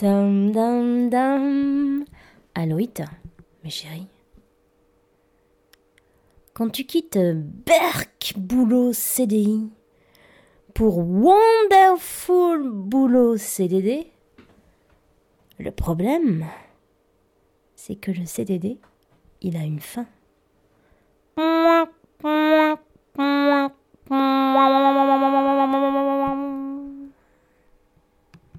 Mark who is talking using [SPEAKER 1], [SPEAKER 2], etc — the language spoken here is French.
[SPEAKER 1] Dam dam dam. Aloïta, mes chéris. Quand tu quittes Berk Boulot CDI pour Wonderful Boulot CDD, le problème, c'est que le CDD, il a une fin.